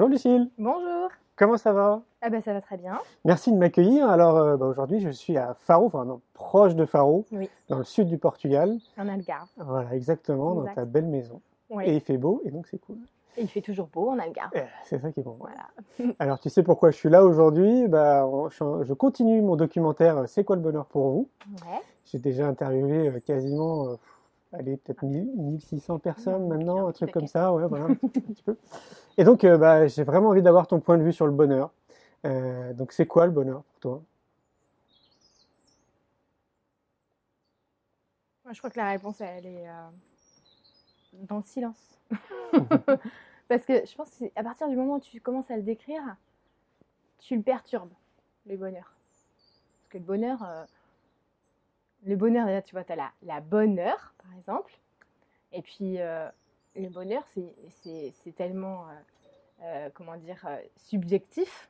Bonjour Lucille, Bonjour. comment ça va? Ah ben ça va très bien. Merci de m'accueillir. Alors euh, bah, aujourd'hui je suis à Faro, enfin non, proche de Faro, Oui. dans le sud du Portugal. En Algarve. Voilà, exactement, dans ta belle maison. Oui. Et il fait beau et donc c'est cool. Et il fait toujours beau en Algarve. Eh, C'est ça qui est bon. Voilà. Alors tu sais pourquoi je suis là aujourd'hui? Bah, je, continue mon documentaire C'est quoi le bonheur pour vous? Ouais. J'ai déjà interviewé euh, quasiment, euh, allez, peut-être 1000 1600 personnes maintenant, un truc comme ça, ouais, voilà, un petit, un petit peu. Et donc, euh, bah, j'ai vraiment envie d'avoir ton point de vue sur le bonheur. Euh, donc, c'est quoi le bonheur pour toi? Moi, je crois que la réponse, elle est euh, dans le silence. Parce que je pense qu'à partir du moment où tu commences à le décrire, tu le perturbes, le bonheur. Parce que le bonheur, le bonheur, tu vois, tu as la, la bonne heure, par exemple. Et puis, euh, le bonheur, c'est- tellement, euh, euh, comment dire, subjectif.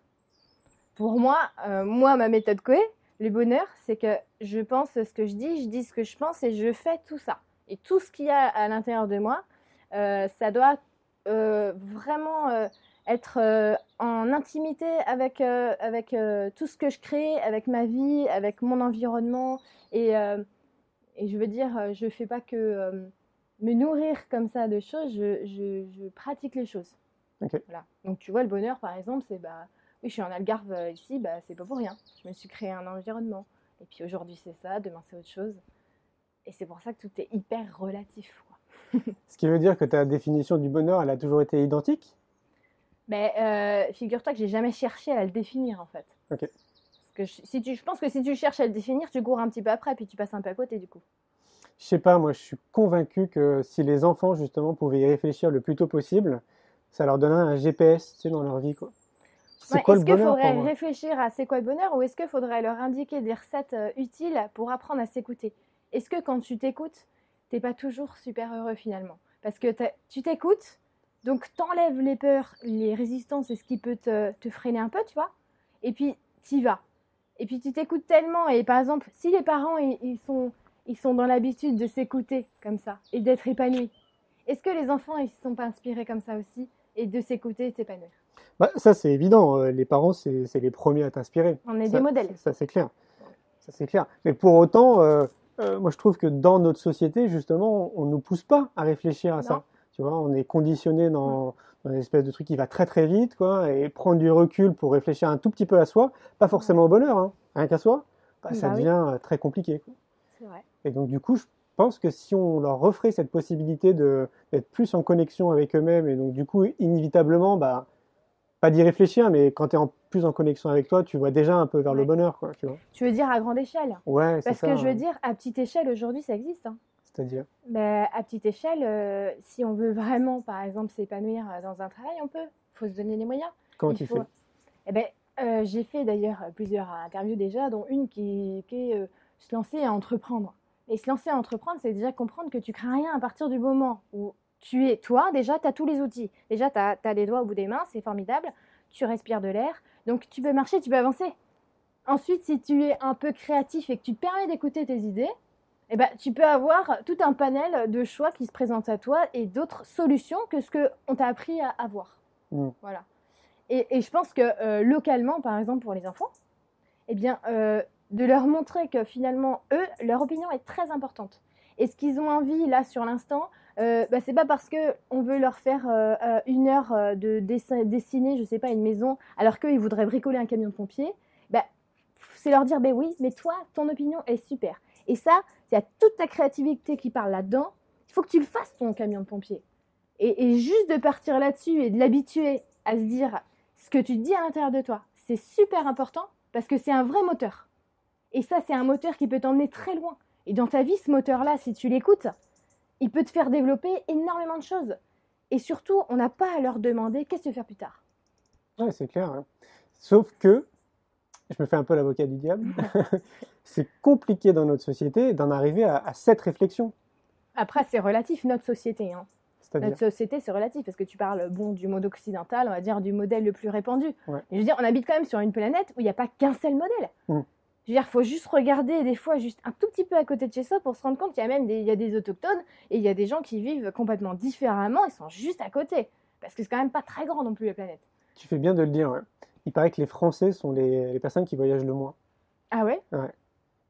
Pour moi, moi, ma méthode Coé, le bonheur, c'est que je pense ce que je dis, je dis ce que je pense et je fais tout ça. Et tout ce qu'il y a à l'intérieur de moi, ça doit vraiment être euh, en intimité avec, euh, avec euh, tout ce que je crée, avec ma vie, avec mon environnement. Et, et je veux dire, je ne fais pas que me nourrir comme ça de choses, je, je- je pratique les choses. Ok. Voilà. Donc tu vois, le bonheur, par exemple, c'est bah, oui, je suis en Algarve ici, bah, c'est pas pour rien. Je me suis créé un environnement. Et puis aujourd'hui, c'est ça, demain, c'est autre chose. Et c'est pour ça que tout est hyper relatif. Quoi. Ce qui veut dire que ta définition du bonheur, elle a toujours été identique? Mais euh, figure-toi que j'ai jamais cherché à le définir en fait. Ok. Parce que je, si tu, je pense que si tu cherches à le définir, tu cours un petit peu après, puis tu passes un peu à côté du coup. Je sais pas, moi je suis convaincu que si les enfants justement pouvaient y réfléchir le plus tôt possible, ça leur donnerait un GPS tu sais, dans leur vie. quoi. C'est Ouais, quoi le est-ce qu'il faudrait réfléchir à c'est quoi le bonheur ou est-ce qu'il faudrait leur indiquer des recettes euh, utiles pour apprendre à s'écouter? Est-ce que quand tu t'écoutes, t'es pas toujours super heureux finalement? Parce que tu t'écoutes, donc t'enlèves les peurs, les résistances et ce qui peut te, te freiner un peu, tu vois Et puis t'y vas. Et puis tu t'écoutes tellement et par exemple, si les parents ils, ils sont, ils sont dans l'habitude de s'écouter comme ça et d'être épanouis, est-ce que les enfants ils se sont pas inspirés comme ça aussi et de s'écouter et de s'épanouir? Bah, Ça c'est évident, euh, les parents c'est c'est les premiers à t'inspirer. On est Ça- des modèles. Ça, c'est clair. Ça, c'est clair. Mais pour autant, euh, euh, moi, je trouve que dans notre société, justement, on ne nous pousse pas à réfléchir à Non. ça. Tu vois, on est conditionné dans, dans une espèce de truc qui va très très vite, quoi, et prendre du recul pour réfléchir un tout petit peu à soi, pas forcément au bonheur, hein, rien qu'à soi, bah, ça Bah oui. devient euh, très compliqué. quoi. Vrai. Et donc, du coup, je pense que si on leur referait cette possibilité de d'être plus en connexion avec eux-mêmes, et donc, du coup, inévitablement, bah, pas d'y réfléchir, mais quand tu es en, plus en connexion avec toi, tu vois déjà un peu vers le bonheur, quoi, tu vois. Tu veux dire à grande échelle Ouais, c'est Parce ça. que je veux dire, à petite échelle, aujourd'hui, ça existe. hein. C'est-à-dire Mais à petite échelle, euh, si on veut vraiment, par exemple, s'épanouir euh, dans un travail, on peut. Il faut se donner les moyens. Comment Il tu faut- fais? Eh ben, euh, j'ai fait d'ailleurs plusieurs interviews déjà, dont une qui, qui est euh, se lancer à entreprendre. Et se lancer à entreprendre, c'est déjà comprendre que tu crains rien à partir du moment où tu es toi, déjà, tu as tous les outils. Déjà, tu as, les doigts au bout des mains, c'est formidable. Tu respires de l'air, donc tu peux marcher, tu peux avancer. Ensuite, si tu es un peu créatif et que tu te permets d'écouter tes idées, eh ben, tu peux avoir tout un panel de choix qui se présentent à toi et d'autres solutions que ce qu'on t'a appris à avoir. Mm. Voilà. Et, et je pense que euh, localement, par exemple, pour les enfants, eh bien, euh, de leur montrer que finalement, eux, leur opinion est très importante. Et ce qu'ils ont envie, là, sur l'instant, euh, bah, c'est pas parce qu'on veut leur faire euh, une heure de dessin- dessiner, je sais pas, une maison, alors qu'eux, ils voudraient bricoler un camion de pompier. Bah, c'est leur dire, ben oui, mais toi, ton opinion est super. Et ça, il y a toute ta créativité qui parle là-dedans. Il faut que tu le fasses, ton camion de pompier. Et, et juste de partir là-dessus et de l'habituer à se dire ce que tu dis à l'intérieur de toi, c'est super important parce que c'est un vrai moteur. Et ça, c'est un moteur qui peut t'emmener très loin. Et dans ta vie, ce moteur-là, si tu l'écoutes, il peut te faire développer énormément de choses. Et surtout, on n'a pas à leur demander qu'est-ce que tu veux faire plus tard. Ouais, c'est clair. hein. Sauf que, je me fais un peu l'avocat du diable, c'est compliqué dans notre société d'en arriver à, à cette réflexion. Après, c'est relatif, notre société. hein. Notre société, c'est relatif parce que tu parles bon du mode occidental, on va dire du modèle le plus répandu. Ouais. Je veux dire, on habite quand même sur une planète où il n'y a pas qu'un seul modèle. Mm. Je veux dire, il faut juste regarder des fois juste un tout petit peu à côté de chez soi pour se rendre compte qu'il y a même des, il y a des autochtones et il y a des gens qui vivent complètement différemment, ils sont juste à côté. Parce que c'est quand même pas très grand non plus la planète. Tu fais bien de le dire. ouais. Il paraît que les Français sont les, les personnes qui voyagent le moins. Ah ouais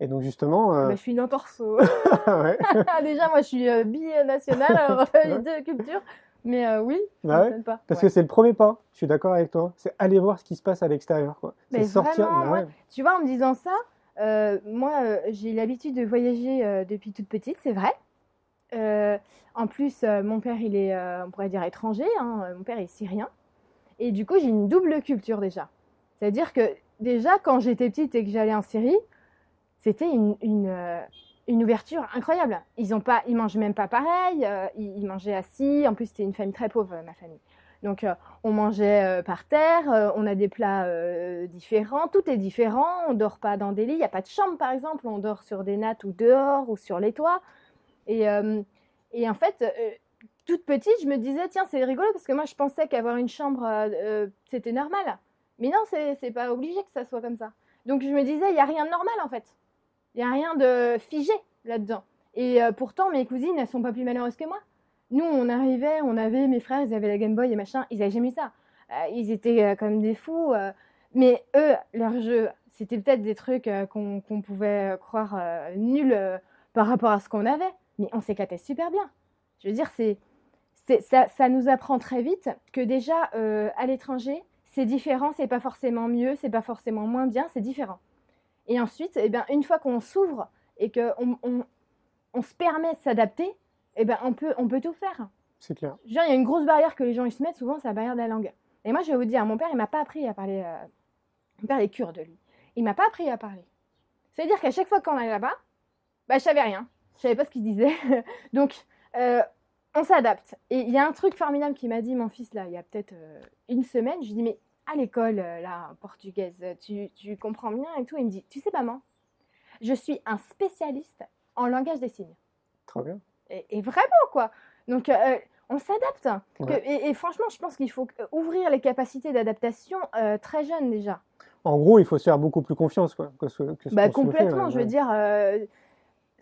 Et donc justement, euh, Bah, Je suis une entorse. au- ouais. Déjà, moi, je suis euh, binationale, alors euh, de culture. Mais euh, oui, Bah ouais, pas. parce Ouais. que c'est le premier pas. Je suis d'accord avec toi. C'est aller voir ce qui se passe à l'extérieur, quoi. C'est Mais sortir. vraiment, bah ouais. ouais. Tu vois, en me disant ça, euh, moi, j'ai l'habitude de voyager depuis toute petite, c'est vrai. En plus, mon père, il est, on pourrait dire, étranger. hein, Mon père est syrien. Et du coup, j'ai une double culture déjà. C'est-à-dire que déjà, quand j'étais petite et que j'allais en Syrie, c'était une, euh, une ouverture incroyable. Ils ont pas, ils mangent même pas pareil. euh, ils, mangeaient assis. En plus, c'était une famille très pauvre, ma famille. Donc, euh, on mangeait par terre. on a des plats différents. Tout est différent. On dort pas dans des lits. Il n'y a pas de chambre, par exemple. On dort sur des nattes ou dehors ou sur les toits. Et, et en fait, toute petite, je me disais, tiens, c'est rigolo parce que moi, je pensais qu'avoir une chambre, c'était normal. Mais non, c'est pas obligé que ça soit comme ça. Donc, je me disais, il n'y a rien de normal en fait. Il n'y a rien de figé là-dedans. Et euh, pourtant, mes cousines, elles sont pas plus malheureuses que moi. Nous, on arrivait, on avait, mes frères, ils avaient la Game Boy et machin, ils avaient jamais ça. Euh, ils étaient euh, comme des fous. mais eux, leur jeu, c'était peut-être des trucs qu'on pouvait croire nuls par rapport à ce qu'on avait. Mais on s'éclatait super bien. Je veux dire, c'est, ça, nous apprend très vite que déjà, à l'étranger, c'est différent, c'est pas forcément mieux, c'est pas forcément moins bien, c'est différent. Et ensuite, eh ben, une fois qu'on s'ouvre et qu'on on, on se permet de s'adapter, eh ben, on, peut, on peut tout faire. C'est clair. Dire, il y a une grosse barrière que les gens ils se mettent souvent, c'est la barrière de la langue. Et moi, je vais vous dire, mon père, il m'a pas appris à parler. euh, Mon père est kurde, lui. Il m'a pas appris à parler. C'est-à-dire qu'à chaque fois qu'on allait là-bas, bah, je savais rien. Je savais pas ce qu'il disait. Donc, euh, on s'adapte. Et il y a un truc formidable qui m'a dit mon fils, là, il y a peut-être euh, une semaine. Je lui dis, mais à l'école, euh, là, portugaise, tu, tu comprends bien et tout. Il me dit, tu sais, maman, je suis un spécialiste en langage des signes. Très bien. Et, et vraiment, quoi. Donc, euh, on s'adapte. Ouais. Et, et franchement, je pense qu'il faut euh, ouvrir les capacités d'adaptation euh, très jeune déjà. En gros, il faut se faire beaucoup plus confiance, quoi. Que ce, que ce Bah, fait, complètement, ouais, je veux ouais. dire, euh,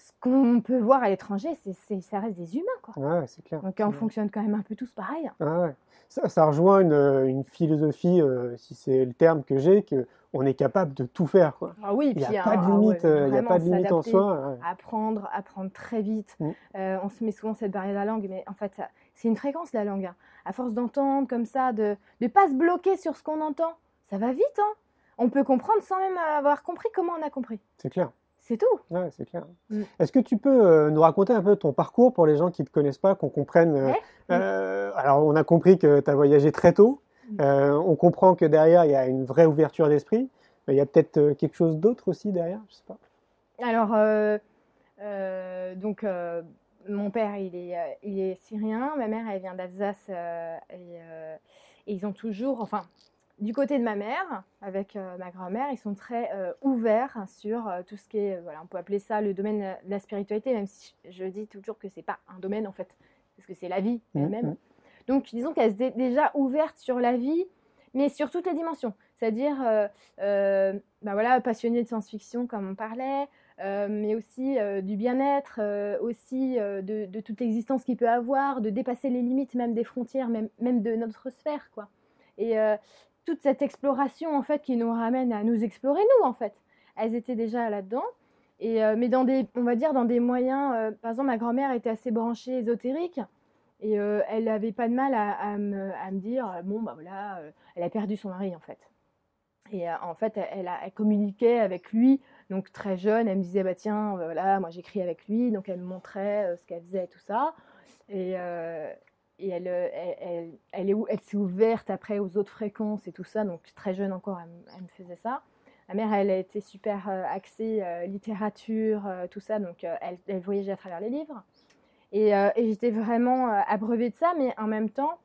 ce qu'on peut voir à l'étranger, c'est, ça reste des humains, quoi. Ouais, c'est clair. Donc, on fonctionne quand même un peu tous pareil. Ah ouais. Ça, ça rejoint une, une philosophie, euh, si c'est le terme que j'ai, que on est capable de tout faire, quoi. Ah oui, Il n'y a pas de ah, limite, ouais, euh, y a pas de limite en soi. apprendre, apprendre très vite. Mm. Euh, on se met souvent cette barrière de la langue, mais en fait, c'est une fréquence la langue. hein. À force d'entendre comme ça, de ne pas se bloquer sur ce qu'on entend, ça va vite. Hein on peut comprendre sans même avoir compris comment on a compris. C'est clair. C'est tout. Ouais, c'est clair. Mm. Est-ce que tu peux euh, nous raconter un peu ton parcours pour les gens qui ne te connaissent pas, qu'on comprenne euh, Ouais. euh, Alors, on a compris que tu as voyagé très tôt. Mm. On comprend que derrière, il y a une vraie ouverture d'esprit. Mais il y a peut-être quelque chose d'autre aussi derrière, je sais pas. Alors, donc, mon père, il est, il est syrien. Ma mère, elle vient d'Alsace. et, et ils ont toujours, enfin, du côté de ma mère, avec euh, ma grand-mère, ils sont très euh, ouverts sur euh, tout ce qui est, voilà, on peut appeler ça le domaine de la spiritualité, même si je dis toujours que c'est pas un domaine en fait, parce que c'est la vie Mhm, elle-même. mhm. Donc, disons qu'elle est déjà ouverte sur la vie, mais sur toutes les dimensions. C'est-à-dire, ben voilà, passionnée de science-fiction, comme on parlait, mais aussi du bien-être, aussi de, de toute l'existence qu'il peut avoir, de dépasser les limites même des frontières, même, même de notre sphère, quoi. Et euh, toute cette exploration, en fait, qui nous ramène à nous explorer, nous, en fait. Elles étaient déjà là-dedans. Et, euh, mais dans des, on va dire, dans des moyens, euh, par exemple, ma grand-mère était assez branchée ésotérique. Et euh, elle n'avait pas de mal à, me, dire, bon, bah voilà, elle a perdu son mari, en fait. Et en fait, elle, a- communiquait avec lui, donc très jeune, elle me disait, bah tiens, voilà, moi j'écris avec lui, donc elle me montrait ce qu'elle faisait et tout ça. Et, et elle, euh, elle, s'est ouverte après aux autres fréquences et tout ça, donc très jeune encore, elle, me- faisait ça. Ma mère, elle été super euh, axée euh, littérature, euh, tout ça, donc euh, elle, voyageait à travers les livres. Et, j'étais vraiment abreuvée de ça, mais en même temps,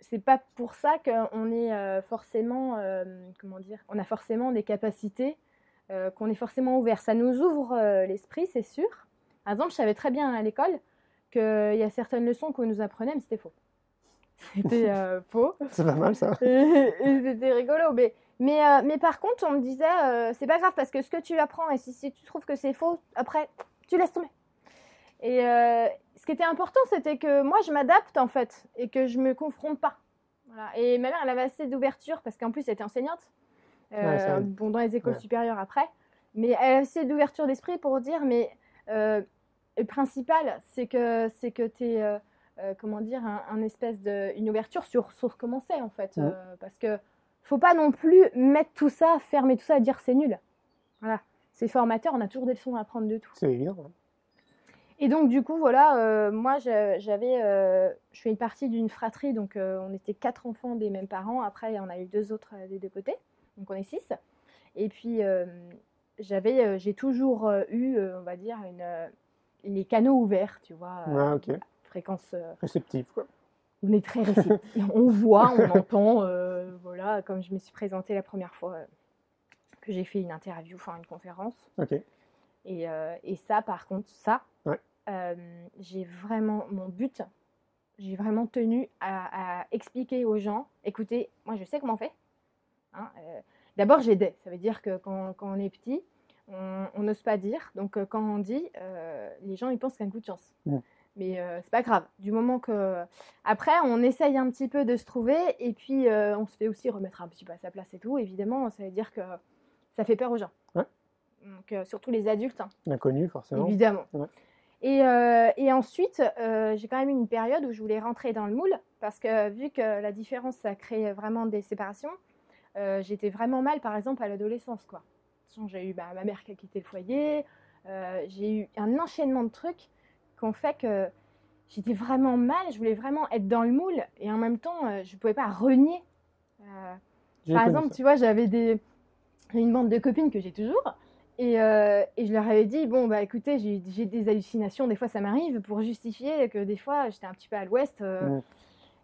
c'est pas pour ça qu'on est forcément, comment dire, on a forcément des capacités, qu'on est forcément ouvert. Ça nous ouvre l'esprit, c'est sûr. Par exemple, je savais très bien à l'école qu'il y a certaines leçons qu'on nous apprenait, mais c'était faux. C'était euh, faux. C'est pas mal ça. C'était rigolo. Mais, mais, euh, mais par contre, on me disait, euh, c'est pas grave parce que ce que tu apprends, et si, si tu trouves que c'est faux, après, tu laisses tomber. Et ce qui était important, c'était que moi, je m'adapte en fait et que je me confronte pas. Voilà. Et ma mère, elle avait assez d'ouverture parce qu'en plus, elle était enseignante. Ouais, bon, dans les écoles Ouais. supérieures après. Mais elle avait assez d'ouverture d'esprit pour dire, mais euh, le principal, c'est que c'est que tu es, comment dire, un, un espèce de, une ouverture sur, sur comment c'est en fait. Euh, parce que faut pas non plus mettre tout ça, fermer tout ça et dire c'est nul. Voilà. C'est formateur, on a toujours des leçons à apprendre de tout. C'est évident. hein. Et donc, du coup, voilà, euh, moi, je- j'avais, euh, je fais une partie d'une fratrie, donc euh, on était quatre enfants des mêmes parents. Après, on a eu deux autres euh, des deux côtés, donc on est six. Et puis, euh, j'avais, euh, j'ai toujours euh, eu, euh, on va dire, une, euh, les canaux ouverts, tu vois, euh, ok. fréquence. euh, Réceptif, quoi. on est très réceptif. on voit, on entend, euh, voilà, comme je me suis présentée la première fois que j'ai fait une interview, enfin une conférence. Ok. Et, et ça, par contre, ça, Ouais. j'ai vraiment, mon but, j'ai vraiment tenu à, à expliquer aux gens, écoutez, moi je sais comment on fait. Hein, euh, D'abord, j'aidais. Ça veut dire que quand, quand on est petit, on n'ose pas dire. Donc euh, quand on dit, euh, les gens ils pensent qu'il y a un coup de chance. Mais euh, c'est pas grave. Du moment que après, on essaye un petit peu de se trouver et puis on se fait aussi remettre un petit peu à sa place et tout. Évidemment, ça veut dire que ça fait peur aux gens. Ouais. Donc surtout les adultes. hein. L'inconnu, forcément. Évidemment. Ouais. Et, et ensuite, j'ai quand même eu une période où je voulais rentrer dans le moule parce que vu que la différence, ça crée vraiment des séparations, j'étais vraiment mal, par exemple, à l'adolescence. quoi. J'ai eu bah, ma mère qui a quitté le foyer, euh, j'ai eu un enchaînement de trucs qui ont fait que j'étais vraiment mal, je voulais vraiment être dans le moule et en même temps, euh, je ne pouvais pas renier. Euh, par exemple, ça. tu vois, j'avais des... une bande de copines que j'ai toujours. Et, euh, et je leur avais dit, bon, bah écoutez, j'ai des hallucinations, des fois ça m'arrive, pour justifier que des fois j'étais un petit peu à l'ouest. euh,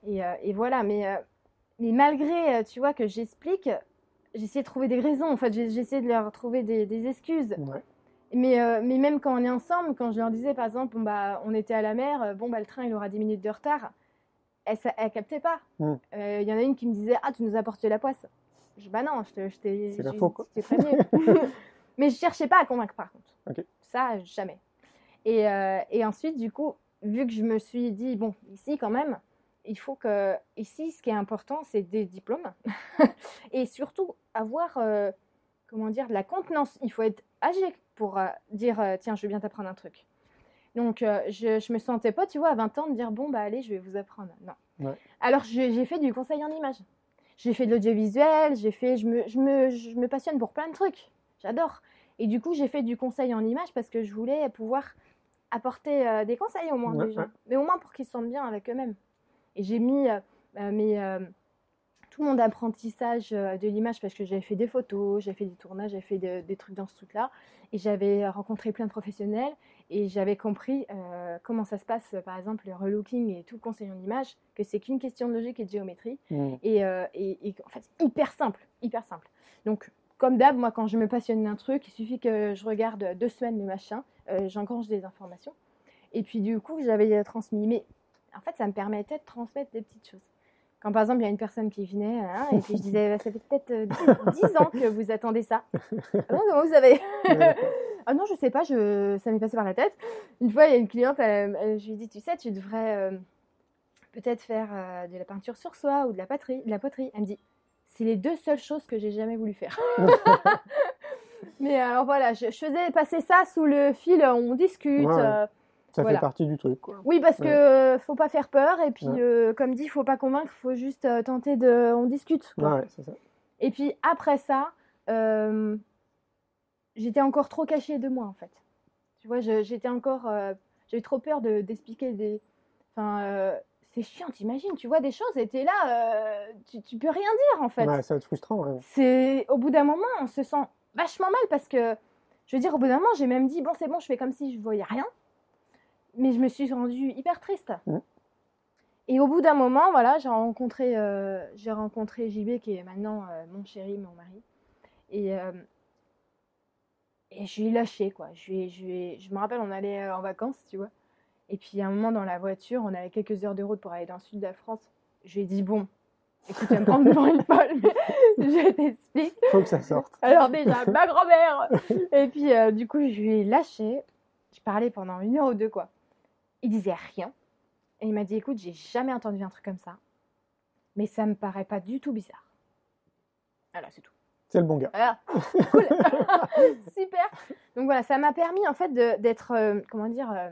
et, euh, et voilà, mais, mais malgré, tu vois, que j'explique, j'essaie de trouver des raisons, en fait, j'essaie de leur trouver des, des excuses. Ouais. Mais, euh, mais même quand on est ensemble, quand je leur disais, par exemple, bon, bah, on était à la mer, euh, bon, bah, le train, il aura 10 minutes de retard, elles ne captaient pas. Il Mm. y en a une qui me disait, ah, tu nous as apporté la poisse. Je bah non, je t'ai prévenu. mais je cherchais pas à convaincre, par contre. Ça, jamais. Et, euh, et ensuite, du coup, vu que je me suis dit, bon, ici, quand même, il faut que. Ici, ce qui est important, c'est des diplômes. et surtout, avoir, euh, comment dire, de la contenance. Il faut être âgé pour euh, dire, euh, tiens, je veux bien t'apprendre un truc. Donc, euh, je, je me sentais pas, tu vois, à 20 ans, de dire, bon, bah, allez, je vais vous apprendre. Non. Ouais. Alors, j'ai fait du conseil en images. J'ai fait de l'audiovisuel, j'ai fait, je me, je, me, je me passionne pour plein de trucs. J'adore. Et du coup, j'ai fait du conseil en images parce que je voulais pouvoir apporter euh, des conseils au moins Ouais, des gens. ouais. Mais au moins pour qu'ils se sentent bien avec eux-mêmes. Et j'ai mis euh, euh, mes, euh, tout mon apprentissage de l'image parce que j'avais fait des photos, j'ai fait des tournages, j'ai fait de- des trucs dans ce truc-là. Et j'avais rencontré plein de professionnels et j'avais compris euh, comment ça se passe, par exemple, le relooking et tout le conseil en image, que c'est qu'une question de logique et de géométrie. Mm. Et, euh, et, et en fait, hyper simple, hyper simple. Donc, comme d'hab, moi, quand je me passionne d'un truc, il suffit que je regarde deux semaines le machin, euh, j'engrange des informations. Et puis, du coup, j'avais transmis. Mais en fait, ça me permettait de transmettre des petites choses. Quand, par exemple, il y a une personne qui venait, hein, et puis je disais, Bah, ça fait peut-être euh, 10, 10 ans que vous attendez ça. Ah bon, comment vous savez? Ouais. Ah non, je sais pas, je... ça m'est passé par la tête. Une fois, il y a une cliente, elle- elle- je lui ai dit, tu sais, tu devrais euh, peut-être faire euh, de la peinture sur soie ou de la poterie. De la poterie. Elle me dit, c'est les deux seules choses que j'ai jamais voulu faire. Mais alors voilà, je, je faisais passer ça sous le fil, on discute. Ouais. euh, Ça Voilà. fait partie du truc, quoi. oui, parce que Ouais. euh, faut pas faire peur et puis Ouais. euh, comme dit, faut pas convaincre, faut juste euh, tenter de, on discute. quoi. Ouais, ça. Et puis après ça, euh, j'étais encore trop cachée de moi en fait. Tu vois, j'étais encore, j'avais trop peur de d'expliquer des, enfin, c'est chiant, t'imagines, tu vois des choses et t'es là, tu, tu peux rien dire en fait. Ouais, ça va être frustrant. C'est au bout d'un moment, on se sent vachement mal parce que, je veux dire, au bout d'un moment, j'ai même dit bon, c'est bon, je fais comme si je voyais rien, mais je me suis rendue hyper triste. Et au bout d'un moment, voilà, j'ai rencontré, euh, j'ai rencontré JB qui est maintenant euh, mon chéri, mon mari, et euh, et je lui ai lâché quoi. Je, lui ai- je, lui ai- je me rappelle, on allait en vacances, tu vois. Et puis à un moment dans la voiture, on avait quelques heures de route pour aller dans le sud de la France. Je lui ai dit bon, écoute, tu vas me prendre pour une folle, mais je t'explique. Faut que ça sorte. Alors déjà, ma grand-mère Et puis du coup, je lui ai lâché. Je parlais pendant une heure ou deux, quoi. Il disait rien. Et il m'a dit, écoute, j'ai jamais entendu un truc comme ça. mais ça me paraît pas du tout bizarre. Voilà, c'est tout. C'est le bon gars. Cool. Super. Donc voilà, ça m'a permis en fait d'être, euh, comment dire, euh,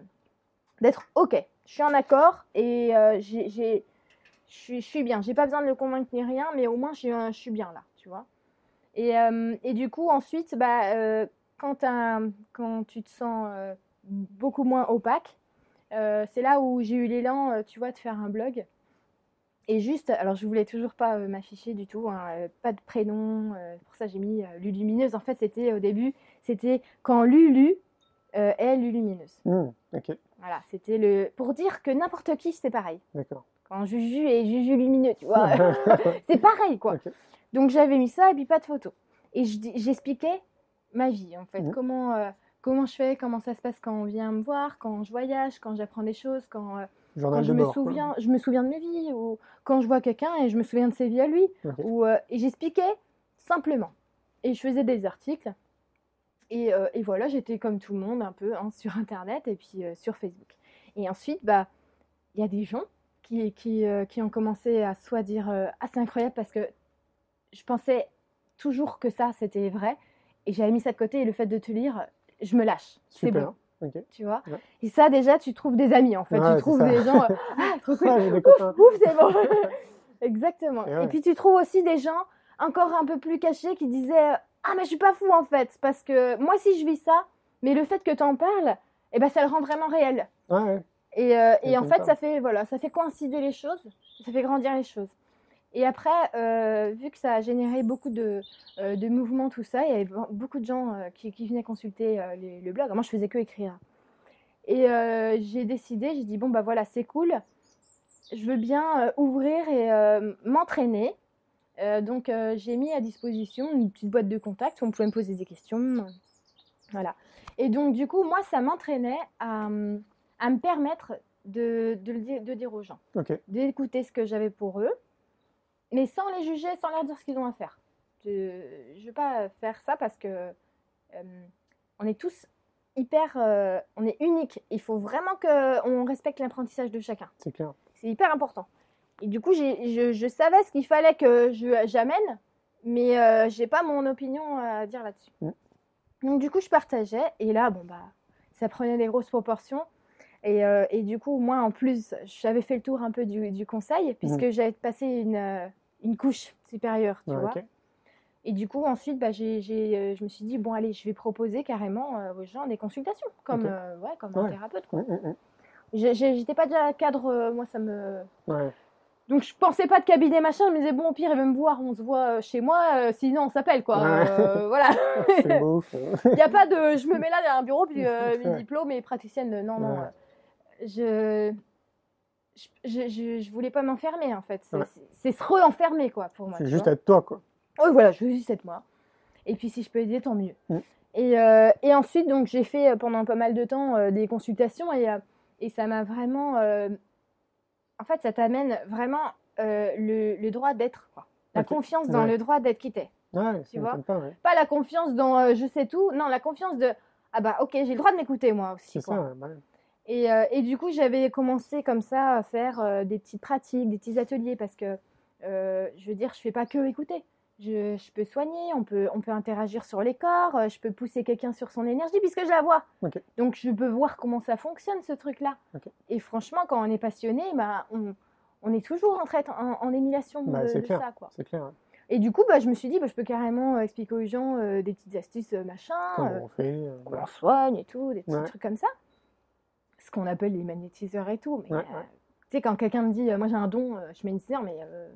d'être ok. Je suis en accord et euh, j'ai, je suis, je suis bien. J'ai pas besoin de le convaincre ni rien, mais au moins je suis, bien là, tu vois. Et, et du coup ensuite, bah, quand, quand tu te sens beaucoup moins opaque, c'est là où j'ai eu l'élan, euh, tu vois, de faire un blog. Et juste, alors je voulais toujours pas euh, m'afficher du tout, hein, euh, pas de prénom, euh, pour ça j'ai mis euh, Lulumineuse. En fait, c'était au début, c'était quand Lulu euh, est Lulumineuse. Hmm, ok, Voilà, c'était le pour dire que n'importe qui c'est pareil. d'accord. Quand Juju est Juju lumineux, tu vois, c'est pareil quoi. Donc j'avais mis ça et puis pas de photo. Et j'expliquais ma vie en fait, Mhm. comment euh, comment je fais, comment ça se passe quand on vient me voir, quand je voyage, quand j'apprends des choses, quand euh, quand je me bord. quoi. souviens, je me souviens de mes vies, ou quand je vois quelqu'un et je me souviens de ses vies à lui, ou euh, et j'expliquais simplement. Et je faisais des articles. Et, euh, et voilà, j'étais comme tout le monde un peu hein, sur Internet et puis sur Facebook. Et ensuite, bah, il y a des gens qui, qui, qui ont commencé à soit dire ah c'est incroyable parce que je pensais toujours que ça c'était vrai et j'avais mis ça de côté et le fait de te lire, je me lâche. C'est bon tu vois. Ouais. Et ça, déjà, tu trouves des amis, en fait. Ouais, tu trouves des gens. euh, ah, trop cool. Ouais, j'ai des ouf, ouf, c'est bon. Exactement. Et puis, tu trouves aussi des gens encore un peu plus cachés qui disaient Ah, mais je suis pas fou, en fait. Parce que moi, si je vis ça, mais le fait que tu en parles, eh ben, ça le rend vraiment réel. Et, euh, et en fait, ça fait, voilà, ça fait coïncider les choses, ça fait grandir les choses. Et après, euh, vu que ça a généré beaucoup de, euh, de mouvements, tout ça, il y avait be- beaucoup de gens euh, qui, qui venaient consulter euh, les- le blog. Moi, je faisais que écrire. Et j'ai décidé, j'ai dit, bon, bah voilà, c'est cool. Je veux bien ouvrir et m'entraîner. Donc, j'ai mis à disposition une petite boîte de contact où on pouvait me poser des questions. Voilà. Et donc, du coup, moi, ça m'entraînait à, à me permettre de, de le dire, de dire aux gens, d'écouter ce que j'avais pour eux, mais sans les juger, sans leur dire ce qu'ils ont à faire. Je ne veux pas faire ça parce que euh, on est tous hyper, euh, on est unique. Il faut vraiment qu'on respecte l'apprentissage de chacun. C'est clair. C'est hyper important. Et du coup, je, je savais ce qu'il fallait que j'amène, mais euh, j'ai pas mon opinion à dire là-dessus. Mm. Donc du coup, je partageais, et là, bon bah, ça prenait des grosses proportions. Et, euh, et du coup, moi, en plus, j'avais fait le tour un peu du, du conseil, puisque j'avais passé une, euh, une couche supérieure, tu Ouais, vois. Et du coup, ensuite, bah, j'ai, j'ai, euh, je me suis dit, bon, allez, je vais proposer carrément euh, aux gens des consultations, comme, euh, ouais, comme Ouais. un thérapeute. Quoi. Hum. J'ai- j'ai- J'étais pas déjà cadre, moi, ça me, donc je pensais pas de cabinet machin, je me disais bon au pire il va me voir, on se voit chez moi, euh, sinon on s'appelle quoi. Euh, voilà. C'est beau. ça. Il n'y a pas de je me mets là derrière un bureau puis euh, mes diplômes et praticienne. Non, non. Ouais. Je... Je, je, je- voulais pas m'enfermer en fait. C'est Ouais. se re-enfermer quoi pour moi. C'est juste vois. être toi, quoi. Oui, voilà, je veux juste être moi. Et puis si je peux aider, tant mieux. Mm. Et, euh, et ensuite, donc j'ai fait euh, pendant pas mal de temps euh, des consultations et, euh, et ça m'a vraiment. En fait, ça t'amène vraiment le, le droit d'être. quoi. La confiance dans Ouais. le droit d'être qui t'es. Ouais, Tu vois? pas, la confiance dans je sais tout. Non, la confiance de ah bah ok, j'ai le droit de m'écouter moi aussi. C'est ça, bah. Et, euh, et du coup, j'avais commencé comme ça à faire euh, des petites pratiques, des petits ateliers, parce que euh, je veux dire, je fais pas que écouter. Je, je peux soigner, on peut, on peut interagir sur les corps, je peux pousser quelqu'un sur son énergie puisque je la vois. Donc je peux voir comment ça fonctionne ce truc-là. Et franchement, quand on est passionné, bah, on, on est toujours en, traite, en, en émulation Bah, de, clair. ça. Quoi. Clair. ouais. Et du coup, bah, je me suis dit, bah, je peux carrément expliquer aux gens des petites astuces, machin. Comment on fait comment on soigne et tout, des petits Ouais. trucs comme ça. Ce qu'on appelle les magnétiseurs et tout. Mais Ouais, euh, ouais. tu sais, quand quelqu'un me dit, euh, moi j'ai un don, euh, je magnétiseur, mais euh,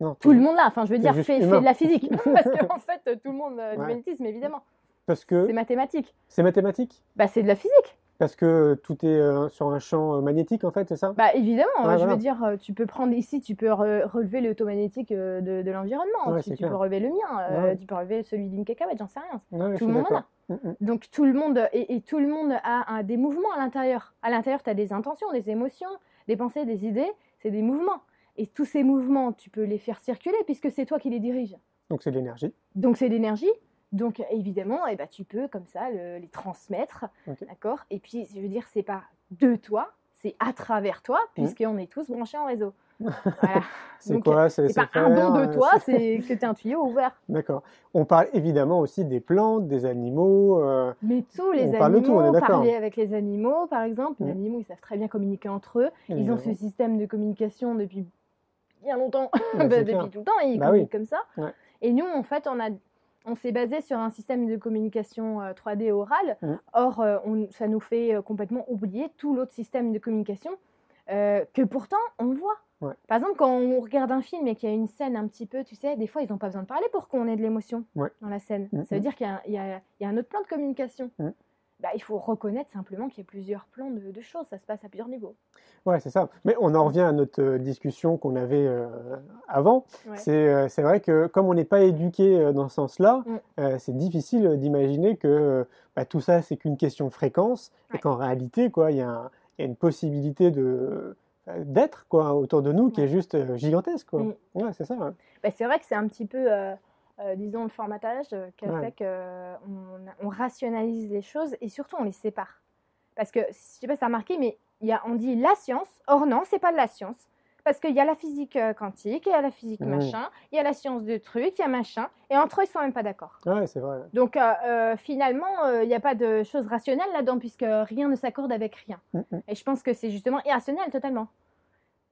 Non, tout le monde là, enfin je veux dire, fait, fait de la physique. Parce qu'en fait, euh, tout le monde du magnétisme, évidemment. Parce que C'est mathématique. c'est mathématique? Bah, c'est de la physique. Parce que tout est euh, sur un champ euh, magnétique, en fait, c'est ça? Bah, évidemment, je voilà. veux dire, euh, tu peux prendre ici, tu peux re- relever le taux magnétique de, de l'environnement. Ouais, tu peux relever le mien, Ouais. tu peux relever celui d'une cacahuète, j'en sais rien. Ouais, Tout le monde en a. Hum, hum. Donc tout le monde et, et tout le monde a, un- des mouvements à l'intérieur. À l'intérieur, tu as des intentions, des émotions, des pensées, des idées, c'est des mouvements. Et tous ces mouvements, tu peux les faire circuler puisque c'est toi qui les dirige. Donc c'est de l'énergie. Donc c'est l'énergie. Donc évidemment, eh ben, tu peux comme ça le- les transmettre, d'accord? Et puis je veux dire, c'est pas de toi, c'est à travers toi Mhm. puisqu'on est tous branchés en réseau. Voilà. C'est quoi? C'est pas c'est un don faire, de euh, toi, c'est- que tu un tuyau ouvert. D'accord. On parle évidemment aussi des plantes, des animaux. euh, Mais tous les On parle de tout, on est animaux, parler avec les animaux, par exemple, les Mm. animaux, ils savent très bien communiquer entre eux. Ils ont ce système de communication depuis bien longtemps, bah, c'est depuis tout le temps, et ils Bah communiquent oui. comme ça. Ouais. Et nous, en fait, on a, on s'est basé sur un système de communication euh, 3D oral. Mm. Or, euh, on- ça nous fait euh, complètement oublier tout l'autre système de communication euh, que pourtant on voit. Ouais. Par exemple, quand on regarde un film et qu'il y a une scène un petit peu, tu sais, des fois, ils n'ont pas besoin de parler pour qu'on ait de l'émotion Ouais. dans la scène. Mm, Ça veut mm. dire qu'il y a, y y un autre plan de communication. Mm. Bah, il faut reconnaître simplement qu'il y a plusieurs plans de, de choses, ça se passe à plusieurs niveaux. Ouais, c'est ça. Mais on en revient à notre euh, discussion qu'on avait euh, avant. Ouais. C'est euh, c'est vrai que comme on n'est pas éduqué dans ce sens-là, Mm. euh, c'est difficile d'imaginer que bah, tout ça, c'est qu'une question de fréquence et qu'en réalité, quoi, il y, a y une possibilité de d'être quoi autour de nous qui est juste gigantesque quoi. Mm. Ouais, c'est ça. Bah, c'est vrai que c'est un petit peu, euh, disons, le formatage euh, qui a Ouais. fait qu'on on rationalise les choses et surtout on les sépare. Parce que, je sais pas si tu as remarqué, mais y a, on dit la science, or non, c'est pas de la science. Parce qu'il y a la physique euh, quantique, il y a la physique Mhm. machin, il y a la science de trucs, il y a machin, et entre eux, ils sont même pas d'accord. Ouais, c'est vrai. Donc euh, finalement, euh, il n'y a pas de choses rationnelles là-dedans, puisque rien ne s'accorde avec rien. Mm, mm. Et je pense que c'est justement irrationnel totalement.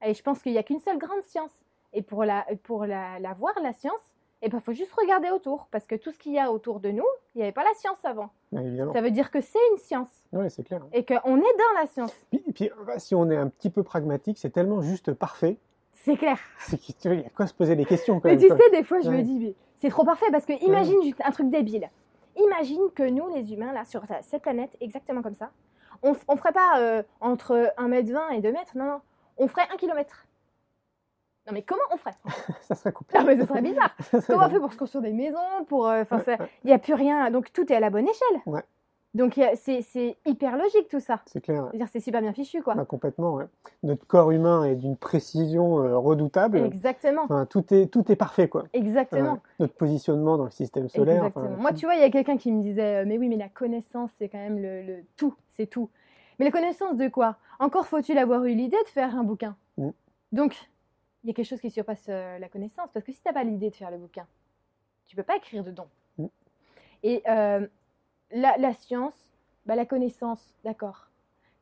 Et je pense qu'il n'y a qu'une seule grande science. Et pour la, pour la, la voir, la science, il ben, faut juste regarder autour. Parce que tout ce qu'il y a autour de nous, il n'y avait pas la science avant. Évidemment. Ça veut dire que c'est une science. Ouais, c'est clair. Et qu'on est dans la science. Puis, puis, bah, si on est un petit peu pragmatique, c'est tellement juste parfait. C'est clair. C'est qu'il y a quoi se poser des questions quand Mais même. tu quoi. sais, des fois, je me dis, mais c'est trop parfait. Parce que imagine juste un truc débile. Imagine que nous, les humains, là, sur cette planète, exactement comme ça, on ne ferait pas euh, entre 1m20 et 2 mètres. Non, non. On ferait 1 km. Non, mais comment on ferait ça serait compliqué. Non, mais ce serait bizarre. Ça serait Comment on fait pour se construire des maisons pour, euh, enfin, Ouais, ça- ouais, Il n'y a plus rien. Donc, tout est à la bonne échelle. Ouais. Donc, il c'est hyper logique, tout ça. C'est clair. ouais. C'est super bien fichu, quoi. Bah, complètement. ouais. Notre corps humain est d'une précision euh, redoutable. Exactement. Enfin, tout est tout est parfait quoi. Exactement. Notre positionnement dans le système solaire. Exactement. enfin, Moi, tout- tu vois, il y a quelqu'un qui me disait, euh, mais oui, mais la connaissance, c'est quand même le, le tout, c'est tout. Mais la connaissance de quoi? Encore faut-il avoir eu l'idée de faire un bouquin. Mm. Donc, il y a quelque chose qui surpasse euh, la connaissance, parce que si tu n'as pas l'idée de faire le bouquin, tu peux pas écrire dedans. Mm. Et euh, la, la science, bah, la connaissance, d'accord.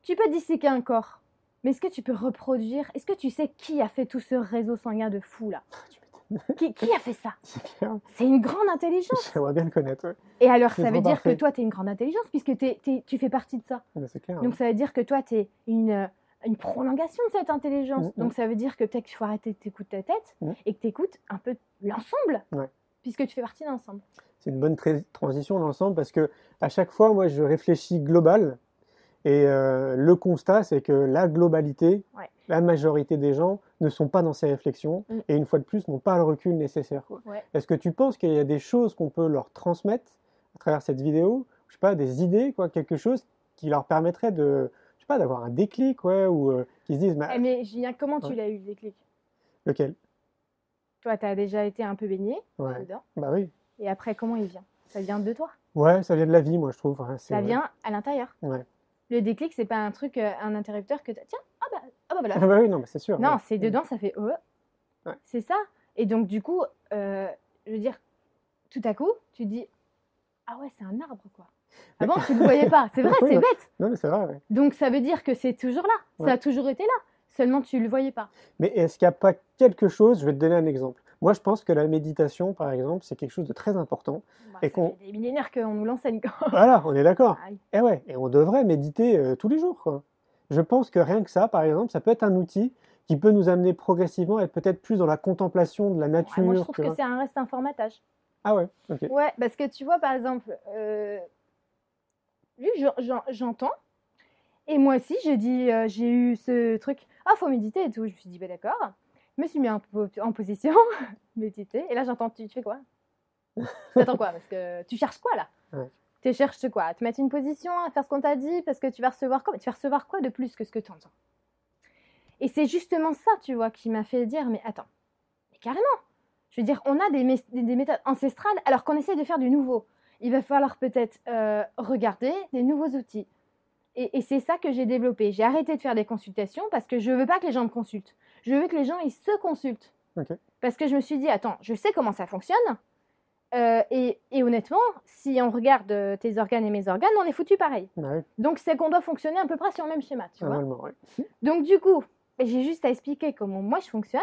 Tu peux disséquer un corps, mais est-ce que tu peux reproduire? Est-ce que tu sais qui a fait tout ce réseau sanguin de fou là? Qui, qui a fait ça? C'est une grande intelligence. J'aimerais bien le connaître. ouais. Et alors, ça veut dire que toi, tu es une grande intelligence, puisque tu fais partie de ça. Clair. Donc, ça veut dire que toi, tu es une, une prolongation de cette intelligence. Mm, mm. Donc, ça veut dire que peut-être qu'il faut arrêter de t'écouter ta tête Mm. et que tu écoutes un peu l'ensemble, Ouais. puisque tu fais partie d'un ensemble. C'est une bonne tra- transition l'ensemble parce que à chaque fois, moi, je réfléchis global et euh, le constat, c'est que la globalité, Ouais. la majorité des gens ne sont pas dans ces réflexions Mm. et une fois de plus n'ont pas le recul nécessaire. Ouais. Est-ce que tu penses qu'il y a des choses qu'on peut leur transmettre à travers cette vidéo? Je sais pas, des idées, quoi, quelque chose qui leur permettrait de, pas, d'avoir un déclic, ouais, ou euh, qui se disent, mais Eh, mais Julien, comment tu l'as eu le déclic? Lequel? Toi, tu as déjà été un peu baigné Ouais. dedans. Bah oui. Et après, comment il vient? Ça vient de toi? Ouais, ça vient de la vie, moi, je trouve. hein, Ça vrai. vient à l'intérieur. Ouais. Le déclic, c'est pas un truc, euh, un interrupteur que tu Tiens, ah bah, ah bah voilà. Ah bah oui, non, mais c'est sûr. Non, ouais. c'est dedans, ça fait oh. Ouais. C'est ça. Et donc, du coup, euh, je veux dire, tout à coup, tu dis Ah ouais, c'est un arbre, quoi. Avant, tu ne le voyais pas. C'est vrai, Oui, c'est non. bête. Non, mais c'est vrai. ouais. Donc, ça veut dire que c'est toujours là. Ouais. Ça a toujours été là. Seulement, tu ne le voyais pas. Mais est-ce qu'il n'y a pas quelque chose, je vais te donner un exemple. Moi, je pense que la méditation, par exemple, c'est quelque chose de très important. Bah, Et qu'on- des millénaires qu'on nous l'enseigne. Voilà, on est d'accord. Aïe. Et ouais, et on devrait méditer euh, tous les jours. Quoi. Je pense que rien que ça, par exemple, ça peut être un outil qui peut nous amener progressivement à être peut-être plus dans la contemplation de la Ouais, nature. moi, je trouve que vois. c'est un reste informatage. Ah ouais, ok. Ouais, parce que tu vois, par exemple, euh, lui, j'en- j'en- j'entends. Et moi aussi, j'ai dit, euh, j'ai eu ce truc, ah, faut méditer et tout. Je me suis dit, bah d'accord. Je me suis mis en, en position, méditer. Et là, j'entends, tu, tu fais quoi? T'attends quoi? Parce que tu cherches quoi là? Ouais. Tu cherches quoi? À te mettre une position, à faire ce qu'on t'a dit, parce que tu vas recevoir quoi? Tu vas recevoir quoi de plus que ce que tu entends Et c'est justement ça, tu vois, qui m'a fait dire, mais attends, mais carrément je veux dire, on a des, mé- des- des méthodes ancestrales alors qu'on essaie de faire du nouveau. Il va falloir peut-être euh, regarder des nouveaux outils. Et, et c'est ça que j'ai développé. J'ai arrêté de faire des consultations parce que je veux pas que les gens me consultent. Je veux que les gens ils se consultent. Parce que je me suis dit, attends, je sais comment ça fonctionne. Euh, et, et honnêtement, si on regarde euh, tes organes et mes organes, on est foutu pareil. Bah Donc c'est qu'on doit fonctionner à peu près sur le même schéma, tu vois. ouais. Donc du coup, j'ai juste à expliquer comment moi je fonctionne,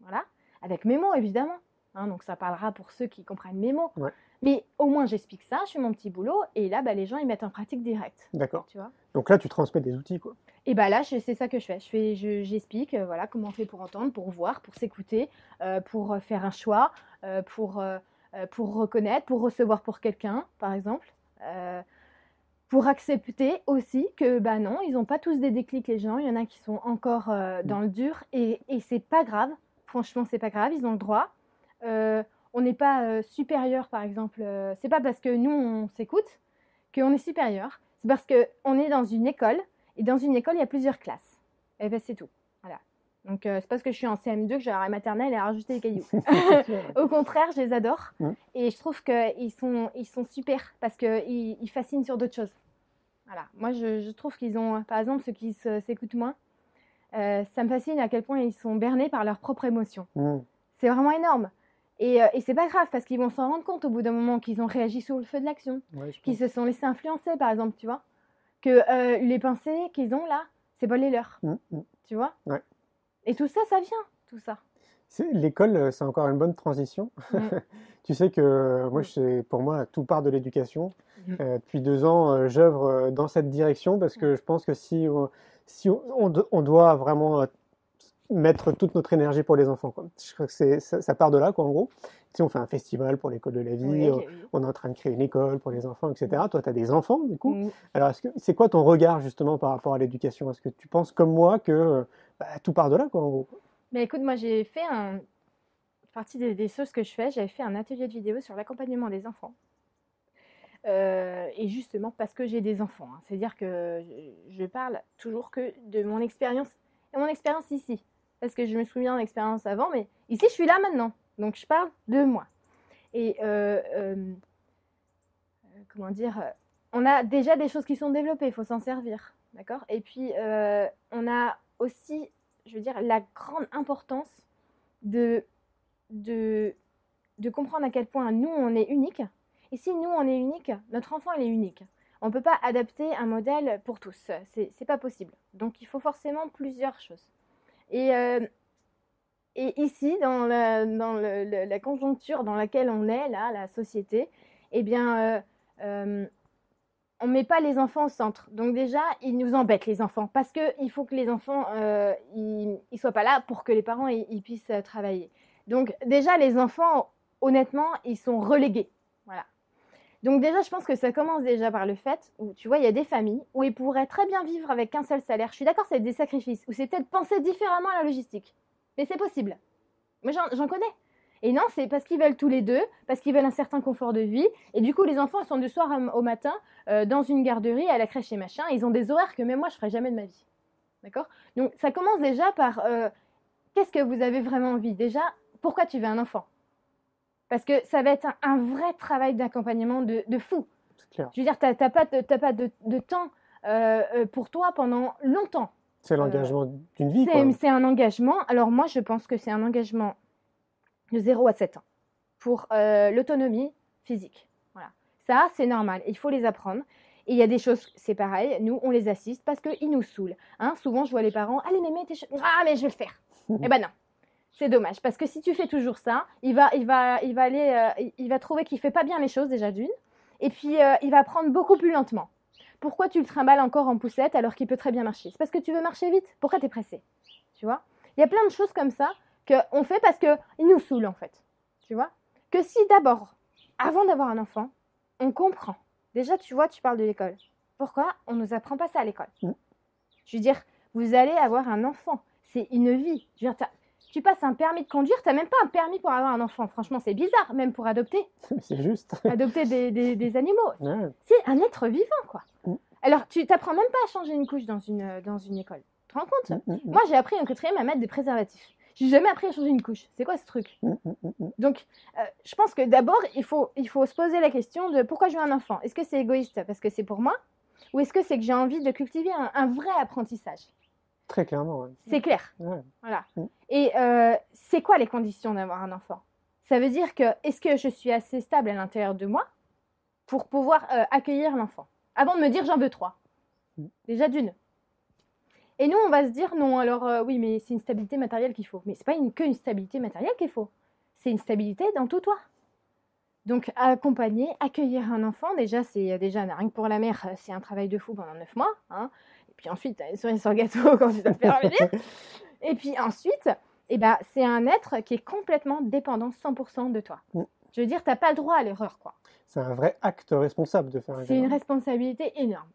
voilà, avec mes mots évidemment. Hein, donc ça parlera pour ceux qui comprennent mes mots. Ouais. Mais au moins j'explique ça, je fais mon petit boulot, et là ben, les gens ils mettent en pratique direct, D'accord. tu vois? Donc là, tu transmets des outils, quoi. Et bah là c'est ça que je fais. Je fais, je- j'explique, euh, voilà comment on fait pour entendre, pour voir, pour s'écouter, euh, pour euh, faire un choix, euh, pour pour reconnaître, pour recevoir pour quelqu'un, par exemple. Pour accepter aussi que bah non, ils n'ont pas tous des déclics les gens, il y en a qui sont encore dans le dur et, et c'est pas grave, franchement c'est pas grave, ils ont le droit. On n'est pas euh, supérieur par exemple, euh, c'est pas parce que nous on s'écoute qu'on est supérieur, c'est parce qu'on est dans une école et dans une école il y a plusieurs classes. Et ben c'est tout, voilà. Donc euh, c'est parce que je suis en CM2 que j'ai la maternelle et à rajouter des cailloux. Au contraire, je les adore. Et je trouve qu'ils sont, ils sont super parce qu'ils ils fascinent sur d'autres choses. Voilà. Moi, je, je trouve qu'ils ont, par exemple, ceux qui s'écoutent moins, euh, ça me fascine à quel point ils sont bernés par leurs propres émotions. Hmm. C'est vraiment énorme. Et, euh, et c'est pas grave parce qu'ils vont s'en rendre compte au bout d'un moment qu'ils ont réagi sous le feu de l'action, Ouais, qu'ils se sont laissés influencer, par exemple, tu vois. Que euh, les pensées qu'ils ont là, c'est pas les leurs, Hmm, hmm. tu vois? Ouais. Et tout ça, ça vient, tout ça. L'école, euh, c'est encore une bonne transition. Mm. Tu sais que euh, moi, Mm. je- pour moi, tout part de l'éducation. Mm. Euh, depuis deux ans, j'œuvre dans cette direction parce que je pense que si, on- si on, on do- on doit vraiment mettre toute notre énergie pour les enfants, quoi. Je crois que c'est, ça, ça part de là, quoi, en gros. Si on fait un festival pour l'école de la vie, Oui, euh, on est en train de créer une école pour les enfants, etc. Toi, tu as des enfants, du coup. Mm. Alors, c'est quoi ton regard, justement, par rapport à l'éducation? Est-ce que tu penses comme moi que euh, bah, tout part de là, quoi, en gros? Mais écoute, moi j'ai fait un. Partie des, des choses que je fais, j'avais fait un atelier de vidéo sur l'accompagnement des enfants. Euh, et justement parce que j'ai des enfants. hein. C'est-à-dire que je, je parle toujours que de mon expérience et mon expérience ici. Parce que je me souviens de l'expérience avant, mais ici je suis là maintenant. Donc je parle de moi. Et euh, euh, euh, comment dire On a déjà des choses qui sont développées, il faut s'en servir. D'accord? Et puis on a aussi je veux dire, la grande importance de, de, comprendre à quel point nous, on est unique. Et si nous, on est unique, notre enfant, il est unique. On ne peut pas adapter un modèle pour tous. C'est pas possible. Donc, il faut forcément plusieurs choses. Et, euh, et ici, dans, la, conjoncture dans laquelle on est, là, la société, eh bien, euh, euh, on ne met pas les enfants au centre. Donc déjà, ils nous embêtent, les enfants, parce qu'il faut que les enfants ils, ils soient pas là pour que les parents puissent travailler. Donc déjà, les enfants, honnêtement, ils sont relégués. Donc déjà, je pense que ça commence déjà par le fait où, tu vois, il y a des familles où ils pourraient très bien vivre avec qu'un seul salaire. Je suis d'accord, c'est des sacrifices, ou c'est peut-être penser différemment à la logistique. Mais c'est possible. Moi, j'en connais. Et non, c'est parce qu'ils veulent tous les deux, parce qu'ils veulent un certain confort de vie. Et du coup, les enfants sont du soir au matin euh, dans une garderie, à la crèche et machin. Ils ont des horaires que même moi, je ferais jamais de ma vie. D'accord? Donc, ça commence déjà par euh, qu'est-ce que vous avez vraiment envie? Déjà, pourquoi tu veux un enfant? Parce que ça va être un, un vrai travail d'accompagnement de, de fou. C'est clair. Je veux dire, tu n'as pas, de, pas de, de temps euh, euh, pour toi pendant longtemps. C'est l'engagement d'une vie. C'est un engagement. Alors moi, je pense que c'est un engagement de 0 à 7 ans pour euh, l'autonomie physique. Voilà. Ça, c'est normal. Il faut les apprendre. Et il y a des choses, c'est pareil, nous, on les assiste parce qu'ils nous saoulent. Hein, souvent, je vois les parents, allez, mémé, t'es... Ah, mais je vais le faire. eh ben non. C'est dommage, parce que si tu fais toujours ça, il va, il va, il va aller, euh, il- va trouver qu'il fait pas bien les choses déjà d'une, et puis euh, il va apprendre beaucoup plus lentement. Pourquoi tu le trimbales encore en poussette alors qu'il peut très bien marcher? C'est parce que tu veux marcher vite. Pourquoi tu es pressé? Tu vois? Il y a plein de choses comme ça qu'on fait parce qu'il nous saoule en fait. Tu vois? Que si d'abord, avant d'avoir un enfant, on comprend. Déjà, tu vois, tu parles de l'école. Pourquoi on ne nous apprend pas ça à l'école? Mm. Je veux dire, vous allez avoir un enfant. C'est une vie. Je veux dire, tu passes un permis de conduire, tu n'as même pas un permis pour avoir un enfant. Franchement, c'est bizarre, même pour adopter. C'est juste. Adopter des, des- des animaux. Ouais. C'est un être vivant, quoi. Mm. Alors, tu t'apprends même pas à changer une couche dans une, euh, dans une école. Tu te rends compte? Mm, mm. Moi, j'ai appris en quatrième à mettre des préservatifs. J'ai jamais appris à changer une couche. C'est quoi ce truc? Donc, euh, je pense que d'abord, il faut, il faut se poser la question de pourquoi je veux un enfant? Est-ce que c'est égoïste? Parce que c'est pour moi? Ou est-ce que c'est que j'ai envie de cultiver un, un vrai apprentissage? Très clairement. C'est clair. Ouais. Voilà. Mm. Et euh, c'est quoi les conditions d'avoir un enfant? Ça veut dire que est-ce que je suis assez stable à l'intérieur de moi pour pouvoir euh, accueillir l'enfant? Avant de me dire j'en veux trois. Mm. Déjà d'une. Et nous, on va se dire non, alors euh, oui, mais c'est une stabilité matérielle qu'il faut. Mais c'est pas une, que une stabilité matérielle qu'il faut. C'est une stabilité dans tout toi. Donc accompagner, accueillir un enfant, déjà c'est déjà rien que pour la mère, c'est un travail de fou pendant neuf mois. hein. Et puis ensuite, t'as une cerise sur le gâteau quand tu dois faire venir. Et puis ensuite, eh ben, c'est un être qui est complètement dépendant 100% de toi. Mm. Je veux dire, t'as pas le droit à l'erreur, quoi. C'est un vrai acte responsable de faire un C'est une responsabilité énorme.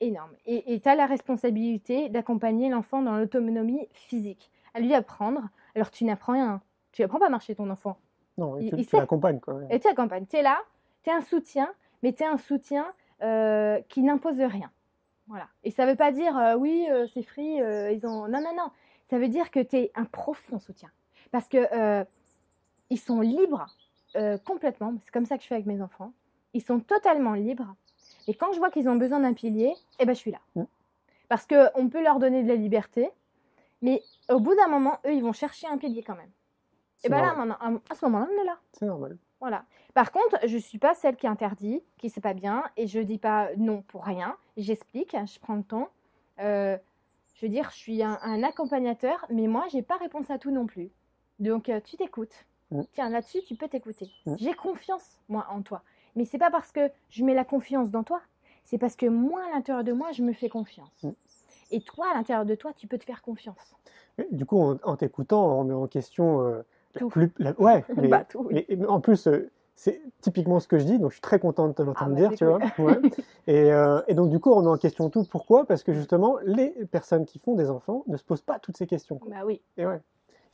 Énorme. Et tu as la responsabilité d'accompagner l'enfant dans l'autonomie physique, à lui apprendre. Alors tu n'apprends rien. Tu n'apprends pas à marcher ton enfant. Non, et il- tu, il tu sait. l'accompagnes. Et tu accompagnes. Tu es là, tu es un soutien, mais tu es un soutien euh, qui n'impose rien. Voilà. Et ça veut pas dire, euh, oui, euh, c'est free, euh, ils ont... Non, non, non. Ça veut dire que tu es un profond soutien. Parce que ils sont libres complètement. C'est comme ça que je fais avec mes enfants. Ils sont totalement libres. Et quand je vois qu'ils ont besoin d'un pilier, eh ben, je suis là. Mm. Parce qu'on peut leur donner de la liberté, mais au bout d'un moment, eux, ils vont chercher un pilier quand même. Et ben là, à ce moment-là, on est là. C'est normal. Voilà. Par contre, je suis pas celle qui interdit, qui sait pas bien, et je dis pas non pour rien. J'explique, je prends le temps. Euh, je veux dire, je suis un, un accompagnateur, mais moi, j'ai pas réponse à tout non plus. Donc, euh, tu t'écoutes. Mm. Tiens, là-dessus, tu peux t'écouter. Mm. J'ai confiance, moi, en toi. Mais c'est pas parce que je mets la confiance dans toi, c'est parce que moi, à l'intérieur de moi, je me fais confiance. Mm. Et toi, à l'intérieur de toi, tu peux te faire confiance. Du coup, en, en t'écoutant, on remet en question euh, Tout. plus. la- ouais, Bah, tout, oui. en plus, euh, c'est typiquement ce que je dis, donc je suis très content de te l'entendre Ah, bah, dire, tu vois. Ouais. Et, euh, et donc, du coup, on en question tout. Pourquoi? Parce que justement, les personnes qui font des enfants ne se posent pas toutes ces questions. Bah oui, Et ouais.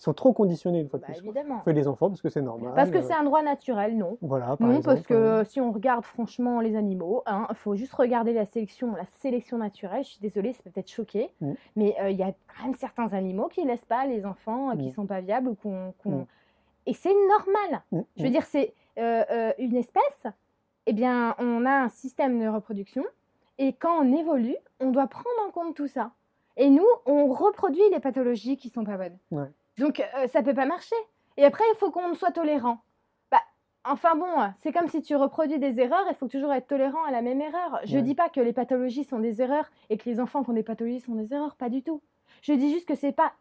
Ils sont trop conditionnés une fois de bah, plus. évidemment. On fait des enfants parce que c'est normal. Parce que euh, c'est un droit naturel, non. Voilà, par Non, exemple, parce que euh, si on regarde franchement les animaux, il faut juste regarder la sélection, la sélection naturelle. Je suis désolée, peut peut-être choqué, Mm. mais euh, il y a quand même certains animaux qui laissent pas les enfants euh, qui Mm. sont pas viables ou qu'on, Mm. et c'est normal. Je veux dire, c'est euh, euh, une espèce. Eh bien, on a un système de reproduction et quand on évolue, on doit prendre en compte tout ça. Et nous, on reproduit les pathologies qui sont pas bonnes. Ouais. Donc, euh, ça peut pas marcher. Et après, il faut qu'on soit tolérant. Bah, enfin bon, c'est comme si tu reproduis des erreurs, il faut toujours être tolérant à la même erreur. Je Ouais. dis pas que les pathologies sont des erreurs et que les enfants qui ont des pathologies sont des erreurs, pas du tout. Je dis juste que c'est pas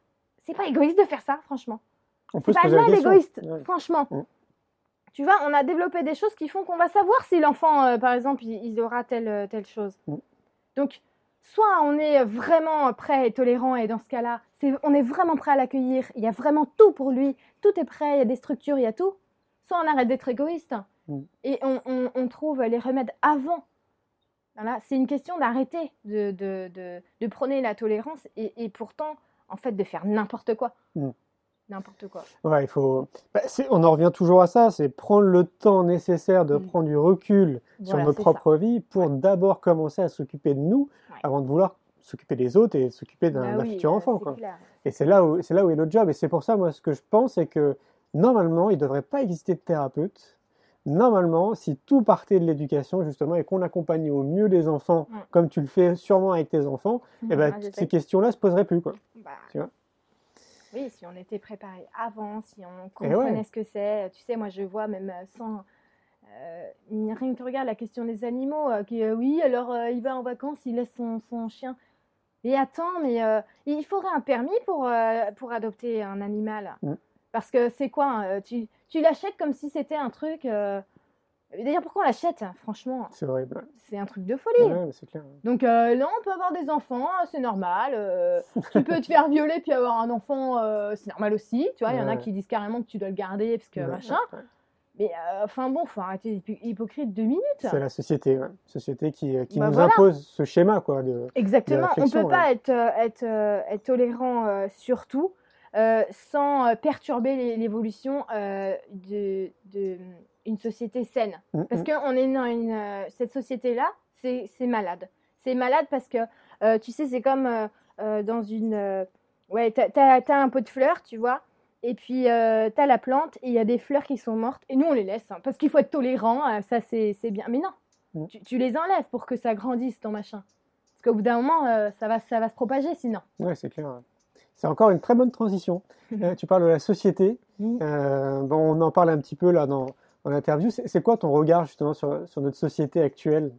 c'est pas égoïste de faire ça, franchement. C'est pas mal égoïste, Ouais. franchement. Tu vois, on a développé des choses qui font qu'on va savoir si l'enfant, euh, par exemple, il, il aura telle, euh, telle chose. Donc, soit on est vraiment prêt et tolérant, et dans ce cas-là, c'est- on est vraiment prêt à l'accueillir, il y a vraiment tout pour lui, tout est prêt, il y a des structures, il y a tout. Soit on arrête d'être égoïste Mm. et on, on- on trouve les remèdes avant. Voilà, c'est une question d'arrêter de, de, de, de prôner la tolérance et, et pourtant, en fait, de faire n'importe quoi. Mm. N'importe quoi. Ouais, il faut. bah, on en revient toujours à ça, c'est prendre le temps nécessaire de Mm. prendre du recul sur nos propres vies pour d'abord commencer à s'occuper de nous Ouais. avant de vouloir s'occuper des autres et s'occuper d'un Bah oui, futur euh, enfant. c'est Quoi. clair. Et c'est là où c'est là où est le job. Et c'est pour ça, moi, ce que je pense, c'est que normalement, il ne devrait pas exister de thérapeute. Normalement, si tout partait de l'éducation, justement, et qu'on accompagnait au mieux les enfants, Mm. comme tu le fais sûrement avec tes enfants, eh ben, Ah, ces questions-là se poseraient plus. Quoi. Bah, Tu vois? Oui, si on était préparé avant, si on Eh ouais. comprenait ce que c'est. Tu sais, moi, je vois même euh, sans. euh, rien que tu regardes la question des animaux, euh, qui, euh, oui, alors il va en vacances, il laisse son, son chien. Mais attends, mais il faudrait un permis pour, pour adopter un animal? Mm. Parce que c'est quoi Tu, tu l'achètes comme si c'était un truc. Euh, D'ailleurs, pourquoi on l'achète Franchement, C'est horrible. c'est un truc de folie. Ouais, mais c'est clair. Donc euh, là, on peut avoir des enfants, euh, c'est normal. euh, tu peux te faire violer puis avoir un enfant, euh, c'est normal aussi. Tu vois, il y en a qui disent carrément que tu dois le garder parce que machin. Mais euh, enfin bon, faut arrêter d'être hypo- hypocrite deux minutes. C'est la société, ouais. société qui, euh, qui Bah nous voilà. impose ce schéma, quoi. De... Exactement. On réflexion, peut pas être, euh, être, euh, être tolérant euh, sur tout euh, sans euh, perturber l'é- l'évolution euh, de, de une société saine. Parce mm. qu'on est dans une, euh, cette société-là, c'est malade. C'est malade parce que, euh, tu sais, c'est comme euh, dans une... ouais, t'as as, un pot de fleurs, tu vois, et puis euh, t'as la plante, et il y a des fleurs qui sont mortes, et nous, on les laisse, hein, parce qu'il faut être tolérant, ça, c'est bien. Mais non, Mm. Tu, tu les enlèves pour que ça grandisse ton machin. Parce qu'au bout d'un moment, ça, va, ça va se propager sinon. Ouais, c'est clair. ouais. C'est encore une très bonne transition. Tu parles de la société. Bon, on en parle un petit peu là dans, dans l'interview. C'est quoi ton regard justement sur, sur notre société actuelle?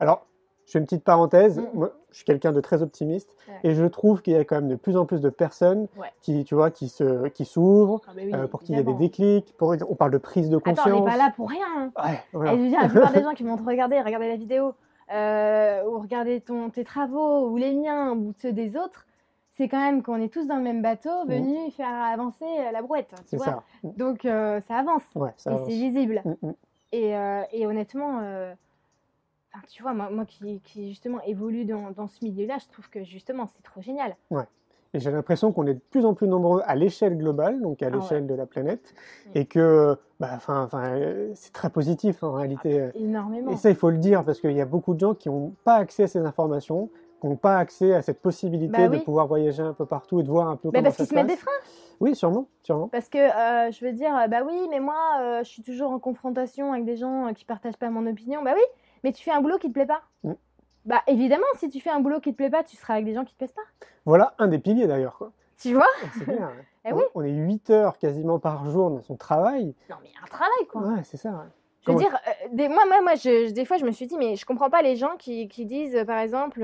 Alors, je fais une petite parenthèse. Mm. Moi, je suis quelqu'un de très optimiste Ouais. et je trouve qu'il y a quand même de plus en plus de personnes Ouais. qui, tu vois, qui se, qui s'ouvrent, Ah, oui, euh, pour qu'il y ait des déclics. Pour, on parle de prise de conscience. Attends, on n'est pas là pour rien. hein. Ouais, voilà. Et je veux dire, la plupart des gens qui vont te regarder, regarder la vidéo, euh, ou regarder ton, tes travaux, ou les miens, ou ceux des autres, c'est quand même qu'on est tous dans le même bateau, venus faire avancer euh, la brouette. Tu vois ça. Donc euh, ça avance, Ouais, ça et c'est visible. Mm, mm. Et, euh, et honnêtement, euh, tu vois, moi, moi qui, qui justement évolue dans, dans ce milieu-là, je trouve que justement c'est trop génial. Et j'ai l'impression qu'on est de plus en plus nombreux à l'échelle globale, donc à Ah ouais. l'échelle de la planète, et que bah, c'est très positif en réalité. euh. Énormément. Et ça, il faut le dire, parce qu'il y a beaucoup de gens qui n'ont pas accès à ces informations, n'ont pas accès à cette possibilité Bah de pouvoir voyager un peu partout et de voir un peu Mais comment parce ça qu'ils se mettent des freins. Oui, sûrement, sûrement. Parce que euh, je veux dire, euh, bah oui, mais moi, euh, je suis toujours en confrontation avec des gens qui partagent pas mon opinion. Bah oui, mais tu fais un boulot qui te plaît pas. Mm. Bah évidemment, si tu fais un boulot qui te plaît pas, tu seras avec des gens qui te plaisent pas. Voilà un des piliers d'ailleurs. quoi. Tu vois C'est hein. Eh on, oui. on est 8 heures quasiment par jour dans son travail. Non, mais un travail quoi. Ouais, c'est ça. ouais. Je veux Comment- dire, euh, des, moi, moi, moi je, des fois, je me suis dit, mais je comprends pas les gens qui, qui disent, par exemple,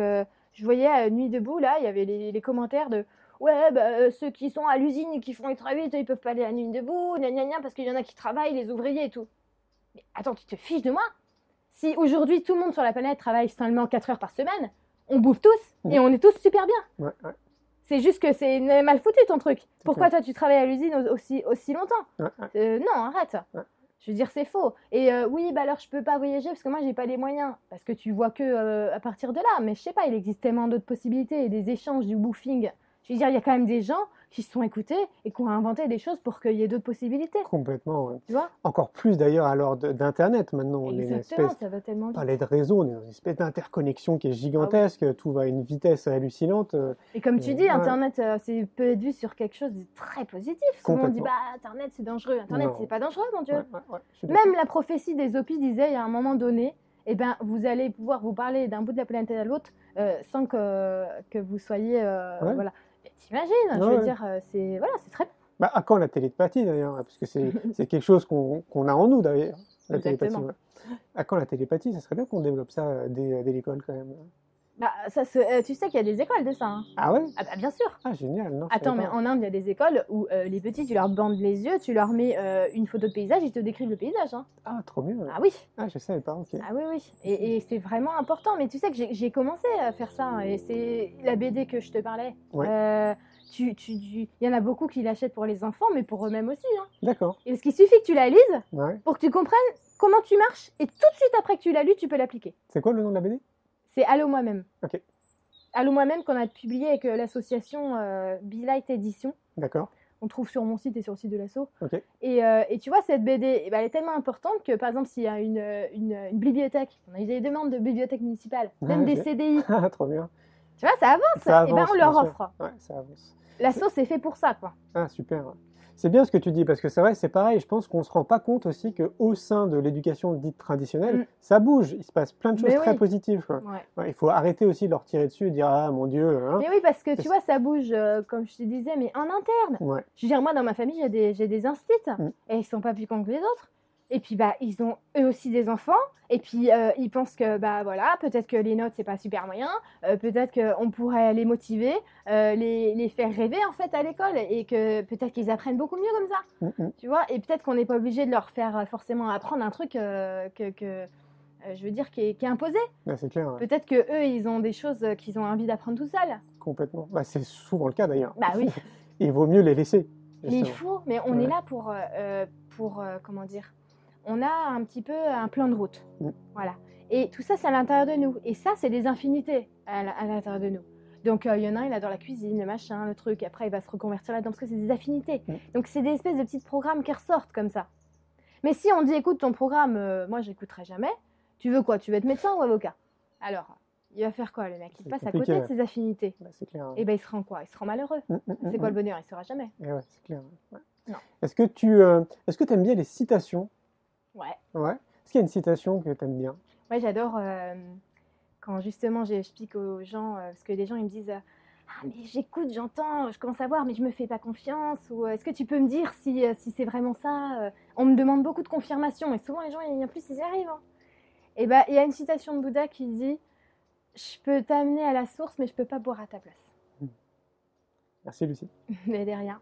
je voyais à Nuit debout, là, il y avait les, les commentaires de, ouais, bah, euh, ceux qui sont à l'usine et qui font les travaux, ils peuvent pas aller à Nuit debout, gna gna gna, parce qu'il y en a qui travaillent, les ouvriers et tout. Mais attends, tu te fiches de moi? Si aujourd'hui tout le monde sur la planète travaille seulement 4 heures par semaine, on bouffe tous et on est tous super bien. Ouais, ouais, C'est juste que c'est mal foutu ton truc. Pourquoi toi tu travailles à l'usine au- aussi, aussi longtemps? Euh, non, arrête. Je veux dire, c'est faux. Et euh, oui, bah alors je peux pas voyager parce que moi j'ai pas les moyens. Parce que tu vois que euh, à partir de là. Mais je sais pas, il existe tellement d'autres possibilités et des échanges, du boofing. Je veux dire, il y a quand même des gens qui se sont écoutés et qui ont inventé des choses pour qu'il y ait d'autres possibilités. Complètement. ouais. Tu vois? Encore plus d'ailleurs à l'heure d'Internet maintenant. On est une Exactement, espèce ça va tellement vite. parlait de réseau, on est dans une espèce d'interconnexion qui est gigantesque, tout va à une vitesse hallucinante. euh, Et comme tu dis, Internet, euh, c'est peut être vu sur quelque chose de très positif. Souvent on dit, bah Internet c'est dangereux. Internet c'est pas dangereux, mon Dieu. ouais. Même la prophétie des Hopis disait, il y a un moment donné, eh ben, vous allez pouvoir vous parler d'un bout de la planète à l'autre euh, sans que, que vous soyez... euh, voilà. T'imagines, je veux ouais. dire, euh, c'est voilà, c'est très... Bah, à quand la télépathie d'ailleurs Parce que c'est quelque chose qu'on a en nous d'ailleurs, la télépathie. Exactement. ouais. À quand la télépathie Ça serait bien qu'on développe ça euh, dès, dès l'école quand même. Bah, ça, se- euh, tu sais qu'il y a des écoles de ça. hein. Ah ouais? Ah bah bien sûr. Ah génial, non je Attends, savais mais pas. en Inde, il y a des écoles où euh, les petits, tu leur bandes les yeux, tu leur mets euh, une photo de paysage, ils te décrivent le paysage. hein. Ah trop bien. Ah oui, Ah je savais pas, ok. ah oui, oui. Et, et c'est vraiment important. Mais tu sais que j'ai j'ai commencé à faire ça. hein, Et c'est la BD que je te parlais. Ouais. Euh, tu, tu, tu- Il y en a beaucoup qui l'achètent pour les enfants, mais pour eux-mêmes aussi. hein. D'accord. Et parce qu'il suffit que tu la lises Ouais. pour que tu comprennes comment tu marches. Et tout de suite après que tu l'as lu, tu peux l'appliquer. C'est quoi le nom de la BD C'est Allo moi-même. Ok. Allo moi-même qu'on a publié avec euh, l'association euh, Be Light Edition. D'accord. On trouve sur mon site et sur le site de l'asso. Ok. Et, euh, et tu vois, cette BD, eh ben, elle est tellement importante que, par exemple, s'il y a une, une, une bibliothèque, on a des demandes de bibliothèque municipale, même Ouais, des. CDI, Ah trop bien. tu vois, ça avance. Ça et ben, avance, on leur offre. Ouais, ça avance. L'asso, c'est fait pour ça, quoi. Ah super. C'est bien ce que tu dis parce que c'est vrai, c'est pareil. Je pense qu'on se rend pas compte aussi que au sein de l'éducation dite traditionnelle, Mm. ça bouge. Il se passe plein de choses Mais très oui. positives. quoi. Ouais. Ouais, il faut arrêter aussi de leur tirer dessus et dire ah mon Dieu. hein. Mais oui, parce que tu vois, ça bouge, euh, comme je te disais, mais en interne. Ouais. Je veux dire, moi, dans ma famille, j'ai des, des instits, Mm. et ils sont pas plus cons que les autres. Et puis, bah, ils ont eux aussi des enfants, et puis euh, ils pensent que, bah voilà, peut-être que les notes, c'est pas super moyen, euh, peut-être qu'on pourrait les motiver, euh, les, les faire rêver, en fait, à l'école, et que peut-être qu'ils apprennent beaucoup mieux comme ça, Mm, mm. tu vois. Et peut-être qu'on n'est pas obligé de leur faire forcément apprendre un truc que, que, je veux dire, qui est, qui est imposé. C'est clair, ouais. Peut-être que eux, ils ont des choses qu'ils ont envie d'apprendre tout seuls. complètement. Bah, c'est souvent le cas d'ailleurs. Bah oui. il vaut mieux les laisser. Mais il faut, mais on Ouais. est là pour, euh, pour euh, comment dire, on a un petit peu un plan de route, voilà. Et tout ça, c'est à l'intérieur de nous. Et ça, c'est des infinités à, l'intérieur de nous. Donc, euh, il y en a un, il adore la cuisine, le machin, le truc. Après, il va se reconvertir là-dedans parce que c'est des affinités. Donc, c'est des espèces de petits programmes qui ressortent comme ça. Mais si on dit, écoute, ton programme, euh, moi, j'écouterai jamais. Tu veux quoi? Tu veux être médecin ou avocat? Alors, il va faire quoi, le mec? Il passe à côté de ses affinités. Bah, c'est clair. Et ben, il se rend quoi? Il se rend malheureux. Mm, mm, C'est mm, quoi le bonheur? Il ne sera jamais. Eh ouais, c'est clair. ouais. Est-ce que tu euh, est-ce que aimes bien les citations? Ouais. Ouais. Est-ce qu'il y a une citation que tu aimes bien? Ouais, j'adore euh, quand justement j'explique aux gens, euh, parce que les gens ils me disent Ah, mais j'écoute, j'entends, je commence à voir, mais je me fais pas confiance. Ou est-ce que tu peux me dire si, si c'est vraiment ça On me demande beaucoup de confirmation, et souvent les gens, en plus, ils y arrivent. hein. Et ben, il y a une citation de Bouddha qui dit Je peux t'amener à la source, mais je peux pas boire à ta place. Merci Lucie. Mais derrière.